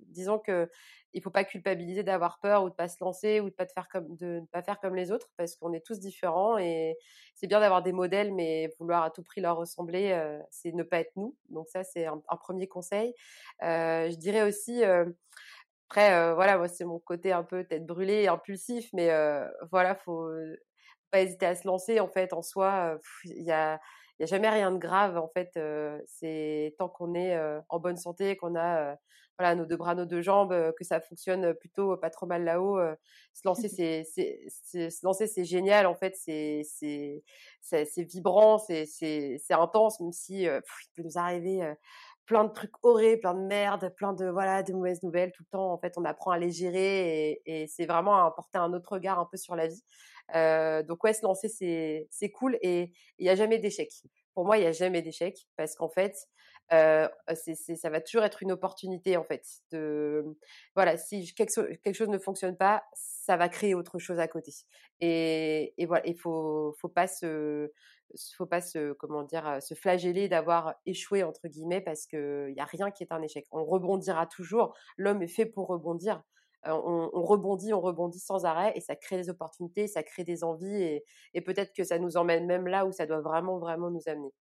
disons que il faut pas culpabiliser d'avoir peur ou de pas se lancer ou de pas faire comme de ne pas faire comme les autres parce qu'on est tous différents et c'est bien d'avoir des modèles mais vouloir à tout prix leur ressembler c'est ne pas être nous. Donc ça c'est un, premier conseil. Je dirais aussi après voilà moi c'est mon côté un peu tête brûlée impulsif mais voilà faut pas hésiter à se lancer en fait en soi. Il y a n'y a jamais rien de grave en fait. c'est tant qu'on est en bonne santé, qu'on a voilà nos deux bras, nos deux jambes, que ça fonctionne plutôt pas trop mal là-haut. se lancer, c'est, c'est, se lancer, c'est génial en fait. C'est c'est c'est, vibrant, c'est c'est c'est intense, même si il peut nous arriver plein de trucs horribles, plein de merde, plein de voilà de mauvaises nouvelles tout le temps. En fait, on apprend à les gérer et, et c'est vraiment à porter un autre regard un peu sur la vie. Euh, donc ouais, se lancer c'est c'est cool et il n'y a jamais d'échec. pour moi, il n'y a jamais d'échec parce qu'en fait, euh, c'est, ça va toujours être une opportunité en fait. De, voilà, si quelque, chose ne fonctionne pas, ça va créer autre chose à côté. Et, et voilà, il faut, faut pas se, faut pas se, comment dire, se flageller d'avoir échoué entre guillemets parce que il y a rien qui est un échec. On rebondira toujours. L'homme est fait pour rebondir. On, on, rebondit, on rebondit sans arrêt et ça crée des opportunités, ça crée des envies et, et peut-être que ça nous emmène même là où ça doit vraiment, vraiment nous amener.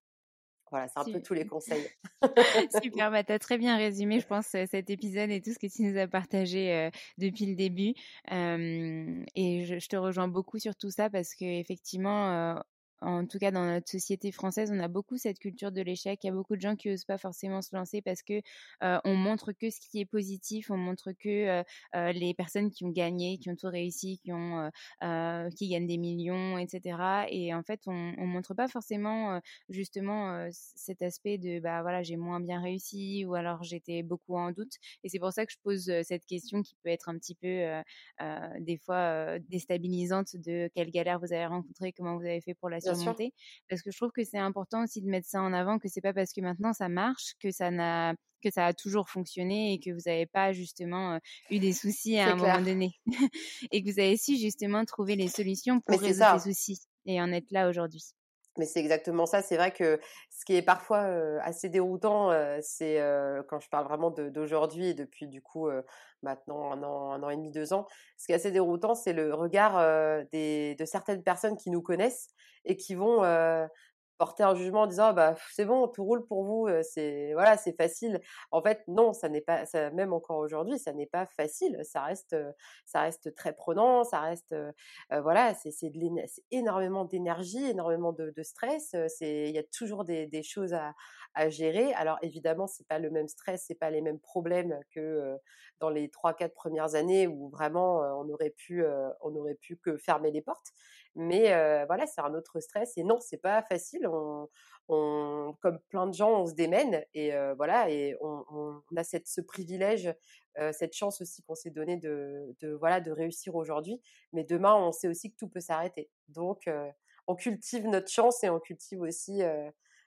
Voilà, c'est un peu tous les conseils. Super, bah, tu as très bien résumé, je pense, cet épisode et tout ce que tu nous as partagé depuis le début. et je, je, te rejoins beaucoup sur tout ça parce que effectivement, en tout cas dans notre société française, on a beaucoup cette culture de l'échec. Il y a beaucoup de gens qui n'osent pas forcément se lancer parce que euh, on montre que ce qui est positif, on montre que euh, euh, les personnes qui ont gagné, qui ont tout réussi, qui gagnent des millions, etc. Et en fait, on, on montre pas forcément justement cet aspect de bah voilà j'ai moins bien réussi ou alors j'étais beaucoup en doute. Et c'est pour ça que je pose cette question qui peut être un petit peu des fois déstabilisante de quelle galère vous avez rencontré, comment vous avez fait pour la surmonter. Parce que je trouve que c'est important aussi de mettre ça en avant, que c'est pas parce que maintenant ça marche que ça n'a que ça a toujours fonctionné et que vous n'avez pas justement eu des soucis à un moment donné et que vous avez su justement trouver les solutions pour résoudre ces soucis et en être là aujourd'hui. Mais c'est exactement ça. C'est vrai que ce qui est parfois assez déroutant, c'est quand je parle vraiment d'aujourd'hui et depuis du coup maintenant un an, un an et demi, deux ans. Ce qui est assez déroutant, c'est le regard des, de certaines personnes qui nous connaissent et qui vont porter un jugement en disant bah c'est bon tout roule pour vous c'est voilà c'est facile. En fait non ça n'est pas ça même encore aujourd'hui ça n'est pas facile. Ça reste ça reste très prenant ça reste voilà c'est c'est énormément d'énergie énormément de, stress c'est il y a toujours des, des choses à, à gérer. Alors évidemment c'est pas le même stress c'est pas les mêmes problèmes que dans les trois quatre premières années où vraiment on aurait pu on aurait pu que fermer les portes mais voilà, c'est un autre stress. Et non, c'est pas facile. On, on, comme plein de gens, on se démène et voilà, et on, on, a cette, ce privilège, cette chance aussi qu'on s'est donné de, de, voilà, de réussir aujourd'hui. Mais demain, on sait aussi que tout peut s'arrêter. Donc, on cultive notre chance et on cultive aussi,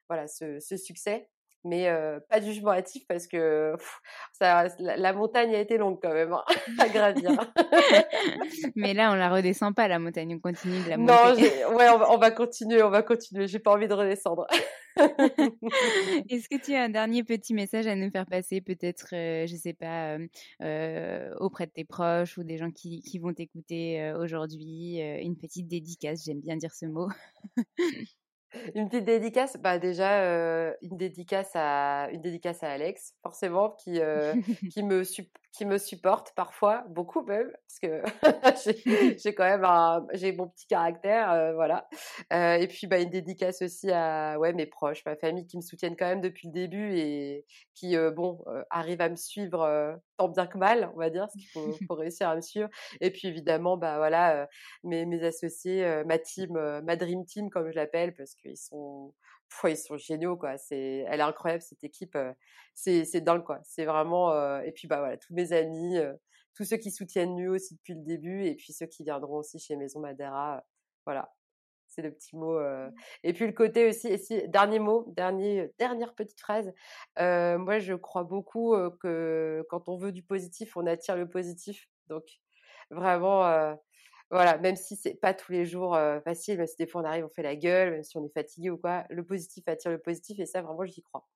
voilà, ce, ce succès mais pas de jugement hâtif parce que ça, la, montagne a été longue quand même hein, à gravir. mais là, on la redescend pas la montagne, on continue de la monter. Non, ouais, on va, continuer, on va continuer. J'ai pas envie de redescendre. Est-ce que tu as un dernier petit message à nous faire passer, peut-être, je sais pas, auprès de tes proches ou des gens qui, qui vont t'écouter aujourd'hui, une petite dédicace, j'aime bien dire ce mot. Une petite dédicace, bah déjà euh, une dédicace à une dédicace à Alex, forcément qui euh, qui me qui me supporte parfois beaucoup même parce que j'ai quand même un j'ai mon petit caractère euh, voilà. et puis bah une dédicace aussi à ouais mes proches, ma famille qui me soutiennent quand même depuis le début et qui bon arrivent à me suivre tant bien que mal, on va dire, parce qu'il faut, faut, réussir à me suivre. Et puis évidemment bah voilà mes mes associés, ma team, ma dream team comme je l'appelle parce qu'ils sont ils sont géniaux quoi c'est elle est incroyable cette équipe c'est c'est dingue quoi c'est vraiment et puis bah voilà tous mes amis tous ceux qui soutiennent nous aussi depuis le début et puis ceux qui viendront aussi chez Maison Madera voilà c'est le petit mot mmh. et puis le côté aussi et dernier mot dernier dernière petite phrase moi je crois beaucoup que quand on veut du positif on attire le positif donc vraiment voilà, même si c'est pas tous les jours facile, même si des fois on arrive, on fait la gueule, même si on est fatigué ou quoi, le positif attire le positif et ça vraiment j'y crois.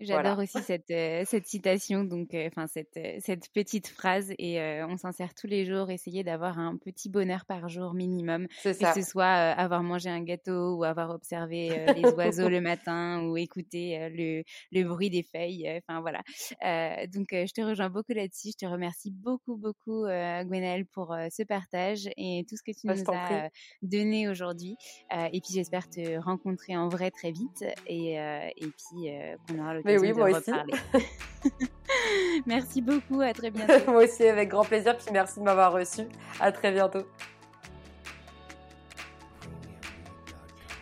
J'adore aussi cette, cette citation, donc enfin cette, cette petite phrase, et on s'en sert tous les jours. Essayer d'avoir un petit bonheur par jour minimum, que ce soit avoir mangé un gâteau ou avoir observé les oiseaux le matin ou écouter le, le bruit des feuilles. Enfin voilà. donc je te rejoins beaucoup là-dessus. Je te remercie beaucoup beaucoup Gwenaëlle pour ce partage et tout ce que tu bah, nous as donné aujourd'hui. et puis j'espère te rencontrer en vrai très vite et, et puis qu'on aura mais oui, moi Aussi. merci beaucoup, à très bientôt. moi aussi, avec grand plaisir, puis merci de m'avoir reçu. À très bientôt.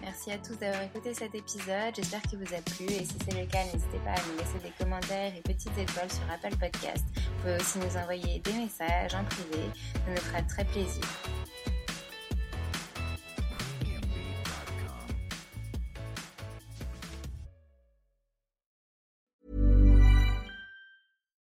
Merci à tous d'avoir écouté cet épisode. J'espère qu'il vous a plu. Et si c'est le cas, n'hésitez pas à nous laisser des commentaires et petites étoiles sur Apple Podcast. Vous pouvez aussi nous envoyer des messages en privé. Ça nous fera très plaisir.